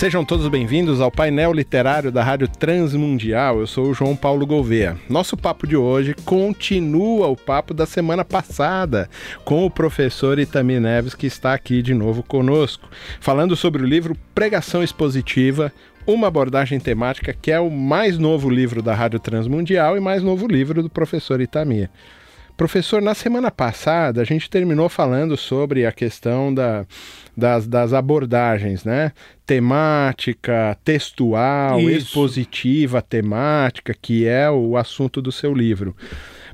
Sejam todos bem-vindos ao painel literário da Rádio Transmundial. Eu sou o João Paulo Gouveia. Nosso papo de hoje continua o papo da semana passada com o professor Itami Neves, que está aqui de novo conosco, falando sobre o livro Pregação Expositiva, uma abordagem temática que é o mais novo livro da Rádio Transmundial e mais novo livro do professor Itami. Professor, na semana passada a gente terminou falando sobre a questão da, das, das abordagens, né? Temática, textual, Isso. expositiva, temática, que é o assunto do seu livro.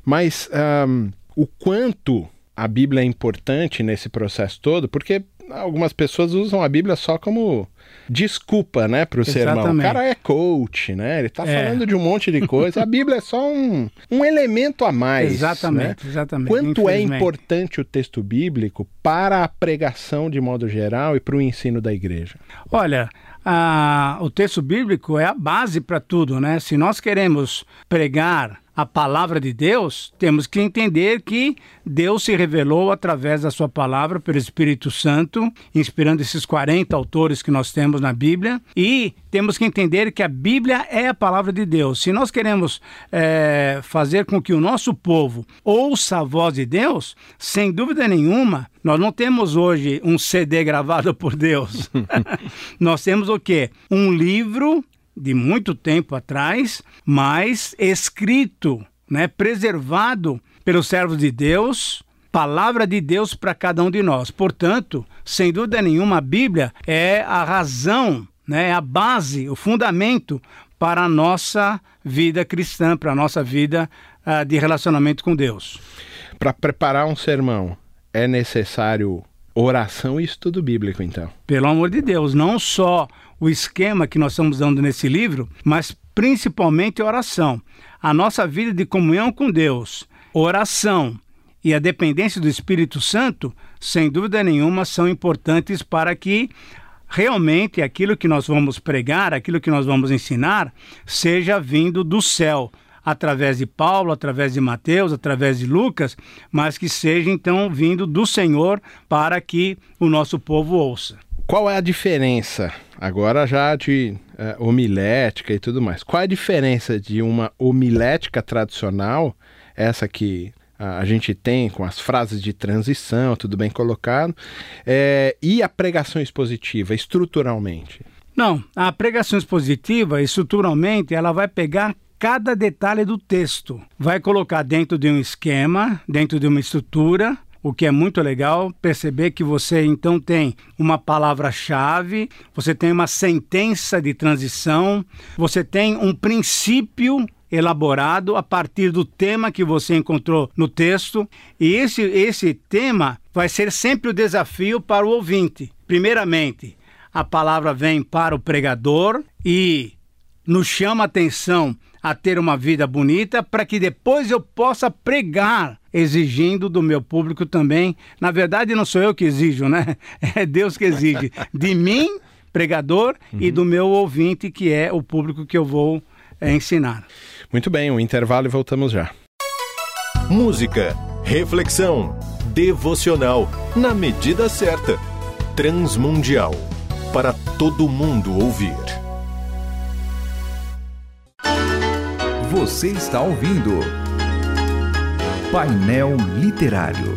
Mas um, o quanto a Bíblia é importante nesse processo todo, porque algumas pessoas usam a Bíblia só como desculpa, né, para o sermão. O cara é coach, né? Ele está é. falando de um monte de coisa. A Bíblia é só um, um elemento a mais. Exatamente, né? exatamente. Quanto é importante o texto bíblico para a pregação de modo geral e para o ensino da igreja? Olha, a, o texto bíblico é a base para tudo, né? Se nós queremos pregar a palavra de Deus, temos que entender que Deus se revelou através da sua palavra pelo Espírito Santo, inspirando esses 40 autores que nós temos na Bíblia, e temos que entender que a Bíblia é a palavra de Deus. Se nós queremos é, fazer com que o nosso povo ouça a voz de Deus, sem dúvida nenhuma, nós não temos hoje um CD gravado por Deus. nós temos o quê? Um livro de muito tempo atrás, mas escrito, né, preservado pelos servos de Deus, palavra de Deus para cada um de nós. Portanto, sem dúvida nenhuma, a Bíblia é a razão, né, a base, o fundamento para a nossa vida cristã, para a nossa vida uh, de relacionamento com Deus. Para preparar um sermão, é necessário oração e estudo bíblico, então. Pelo amor de Deus, não só o esquema que nós estamos dando nesse livro, mas principalmente oração. A nossa vida de comunhão com Deus, oração e a dependência do Espírito Santo, sem dúvida nenhuma, são importantes para que realmente aquilo que nós vamos pregar, aquilo que nós vamos ensinar, seja vindo do céu, através de Paulo, através de Mateus, através de Lucas, mas que seja então vindo do Senhor para que o nosso povo ouça. Qual é a diferença, agora já de uh, homilética e tudo mais, qual é a diferença de uma homilética tradicional, essa que a gente tem com as frases de transição, tudo bem colocado, é, e a pregação expositiva, estruturalmente? Não, a pregação expositiva, estruturalmente, ela vai pegar cada detalhe do texto, vai colocar dentro de um esquema, dentro de uma estrutura, o que é muito legal perceber que você então tem uma palavra-chave, você tem uma sentença de transição, você tem um princípio elaborado a partir do tema que você encontrou no texto, e esse esse tema vai ser sempre o desafio para o ouvinte. Primeiramente, a palavra vem para o pregador e nos chama a atenção a ter uma vida bonita para que depois eu possa pregar exigindo do meu público também. Na verdade, não sou eu que exijo, né? É Deus que exige de mim, pregador, uhum. e do meu ouvinte, que é o público que eu vou é, ensinar. Muito bem, um intervalo e voltamos já. Música, reflexão, devocional, na medida certa. Transmundial, para todo mundo ouvir. Você está ouvindo Painel Literário.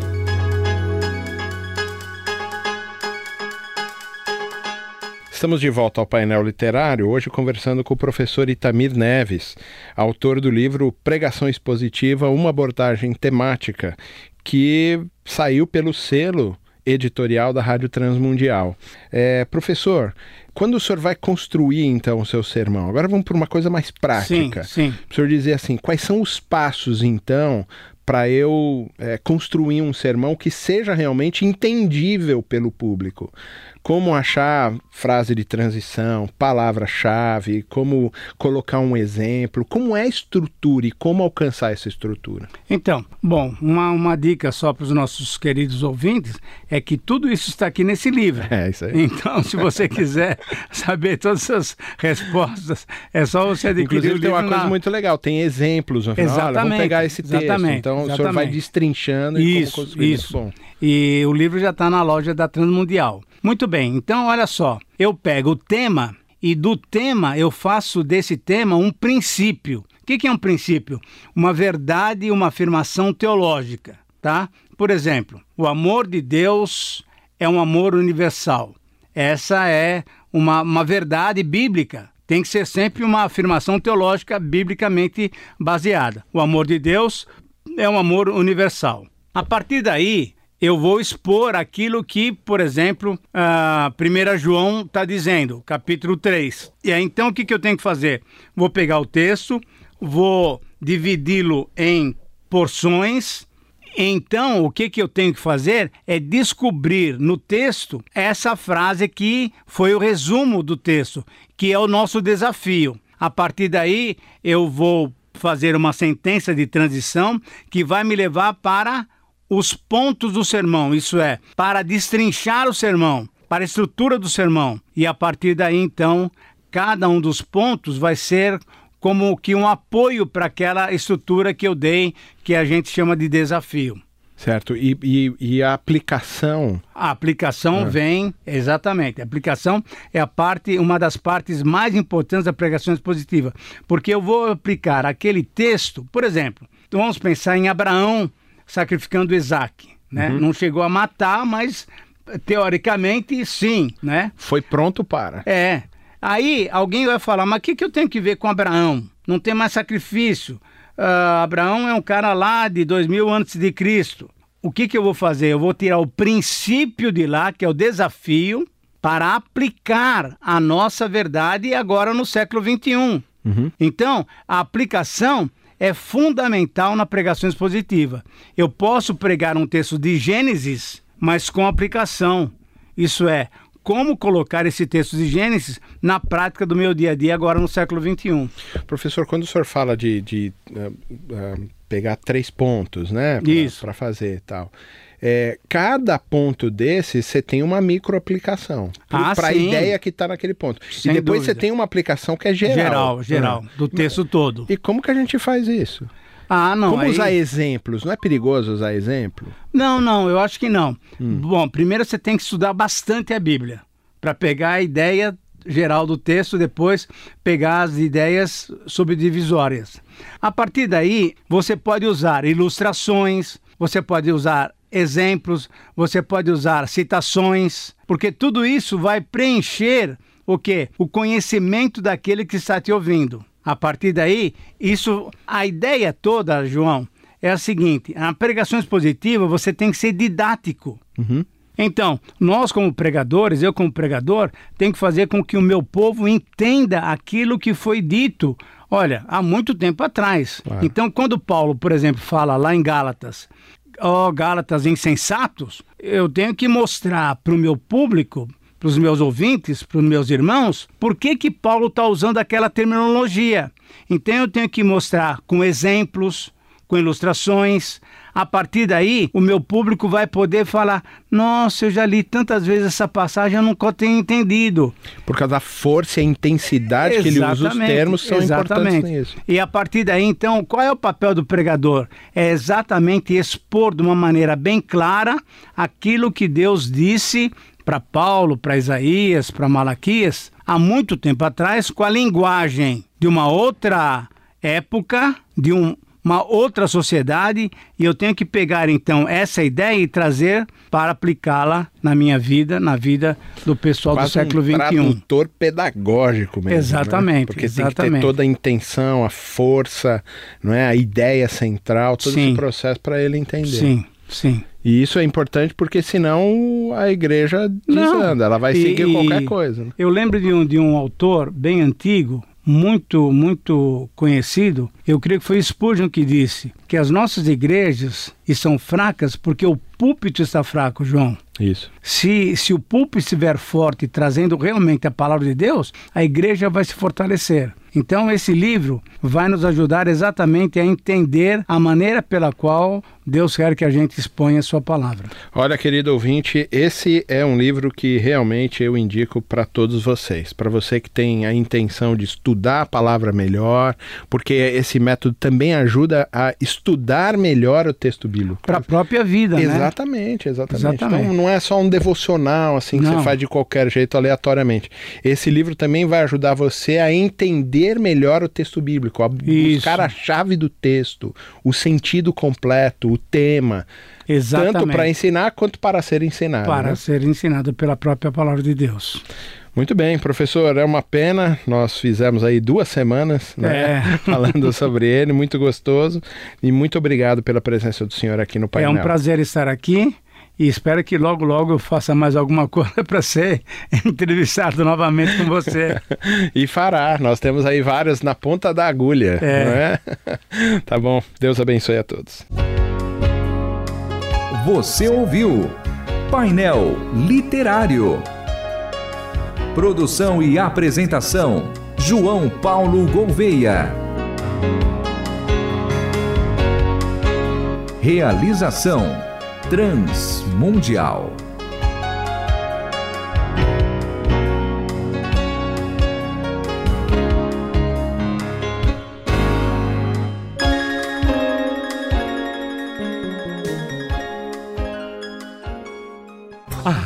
Estamos de volta ao painel literário, hoje conversando com o professor Itamir Neves, autor do livro Pregação Expositiva, uma abordagem temática, que saiu pelo selo editorial da Rádio Transmundial. É, professor, quando o senhor vai construir então o seu sermão, agora vamos para uma coisa mais prática. Sim, sim. O senhor dizer assim, quais são os passos então para eu é, construir um sermão que seja realmente entendível pelo público? Como achar frase de transição, palavra-chave, como colocar um exemplo, como é a estrutura e como alcançar essa estrutura. Então, bom, uma, uma dica só para os nossos queridos ouvintes é que tudo isso está aqui nesse livro. É, isso aí. Então, se você quiser saber todas essas respostas, é só você adquirir Inclusive, o livro. tem uma na... coisa muito legal, tem exemplos no final. Exatamente, Olha, vamos pegar esse texto. exatamente, Então, o senhor vai exatamente. destrinchando e Isso, como construir. isso. Muito bom. E o livro já está na loja da Transmundial. Muito bem, então olha só, eu pego o tema e do tema eu faço desse tema um princípio. O que, que é um princípio? Uma verdade uma afirmação teológica, tá? Por exemplo, o amor de Deus é um amor universal. Essa é uma, uma verdade bíblica. Tem que ser sempre uma afirmação teológica biblicamente baseada. O amor de Deus é um amor universal. A partir daí, eu vou expor aquilo que, por exemplo, a 1 João está dizendo, capítulo 3. E aí, então, o que, que eu tenho que fazer? Vou pegar o texto, vou dividi-lo em porções. Então, o que, que eu tenho que fazer é descobrir no texto essa frase que foi o resumo do texto, que é o nosso desafio. A partir daí, eu vou fazer uma sentença de transição que vai me levar para os pontos do sermão, isso é, para destrinchar o sermão, para a estrutura do sermão. E a partir daí, então, cada um dos pontos vai ser como que um apoio para aquela estrutura que eu dei, que a gente chama de desafio. Certo. E, e, e a aplicação. A aplicação É. vem, exatamente. A aplicação é a parte, uma das partes mais importantes da pregação expositiva, porque eu vou aplicar aquele texto, por exemplo, vamos pensar em Abraão sacrificando Isaac, né? Não chegou a matar, mas teoricamente sim, né? Foi pronto para. É. Aí alguém vai falar, mas o que, que eu tenho que ver com Abraão? Não tem mais sacrifício. Ah, Abraão é um cara lá de 2000 antes de Cristo. O que, que eu vou fazer? Eu vou tirar o princípio de lá, que é o desafio, para aplicar a nossa verdade agora no século 21. Então, a aplicação é fundamental na pregação expositiva. Eu posso pregar um texto de Gênesis, mas com aplicação. Isso é, como colocar esse texto de Gênesis na prática do meu dia a dia agora no século 21. Professor, quando o senhor fala de, de, ah, ah, pegar três pontos, né? Isso. Para fazer e tal. É, cada ponto desse você tem uma microaplicação Ah, para a sim. ideia que está naquele ponto. Sem e depois você tem uma aplicação que é geral. Geral, geral, Ah. do texto todo. E como que a gente faz isso? Ah, não. como aí- usar exemplos? Não é perigoso usar exemplo? Não, não, eu acho que não. Bom, primeiro você tem que estudar bastante a Bíblia para pegar a ideia geral do texto, depois pegar as ideias subdivisórias. A partir daí, você pode usar ilustrações, você pode usar exemplos, você pode usar citações, porque tudo isso vai preencher o quê? O conhecimento daquele que está te ouvindo. A partir daí, isso, a ideia toda, João, é a seguinte: na pregação expositiva você tem que ser didático. Então, nós como pregadores, eu como pregador, tenho que fazer com que o meu povo entenda aquilo que foi dito, olha, há muito tempo atrás. Claro. Então, quando Paulo, por exemplo, fala lá em Gálatas, ó Gálatas insensatos, eu tenho que mostrar para o meu público, para os meus ouvintes, para os meus irmãos, por que que Paulo está usando aquela terminologia. Então, eu tenho que mostrar com exemplos, com ilustrações. A partir daí, o meu público vai poder falar: Nossa, eu já li tantas vezes essa passagem, eu nunca tenho entendido. Por causa da força e a intensidade que ele usa, os Exatamente, termos são importantes exatamente. nisso. E a partir daí, então, qual é o papel do pregador? É exatamente expor de uma maneira bem clara aquilo que Deus disse para Paulo, para Isaías, para Malaquias, há muito tempo atrás, com a linguagem de uma outra época, de um uma outra sociedade e eu tenho que pegar então essa ideia e trazer para aplicá-la na minha vida, na vida do pessoal Quase do século um XXI. tradutor pedagógico mesmo. Exatamente, Né? Porque tem que exatamente. ter toda a intenção, a força, não é? a ideia central, todo Sim. esse processo para ele entender. Sim, sim. E isso é importante porque senão a igreja desanda, ela vai seguir e- qualquer coisa. né? Eu lembro de um, de um autor bem antigo, muito, muito conhecido. Eu creio que foi Spurgeon que disse que as nossas igrejas estão fracas porque o púlpito está fraco, João. Isso. Se, se o púlpito estiver forte, trazendo realmente a palavra de Deus, a igreja vai se fortalecer. Então, esse livro vai nos ajudar exatamente a entender a maneira pela qual Deus quer que a gente exponha a sua palavra. Olha, querido ouvinte, esse é um livro que realmente eu indico para todos vocês. Para você que tem a intenção de estudar a palavra melhor, porque esse método também ajuda a estudar melhor o texto bíblico. Para a própria vida, né? Exatamente, exatamente. Exatamente. Então não é só um devocional assim que Não. você faz de qualquer jeito aleatoriamente. Esse livro também vai ajudar você a entender melhor o texto bíblico, a Isso. buscar a chave do texto, o sentido completo, o tema, Exatamente. tanto para ensinar quanto para ser ensinado. para né? ser ensinado pela própria palavra de Deus. Muito bem, professor, é uma pena. Nós fizemos aí duas semanas né, É. falando sobre ele, muito gostoso. E muito obrigado pela presença do senhor aqui no É painel. um prazer estar aqui e espero que logo, logo eu faça mais alguma coisa para ser entrevistado novamente com você. E fará, nós temos aí vários na ponta da agulha. É. não é? tá bom, Deus abençoe a todos. Você ouviu Painel Literário. Produção e apresentação: João Paulo Gouveia. Realização: Transmundial.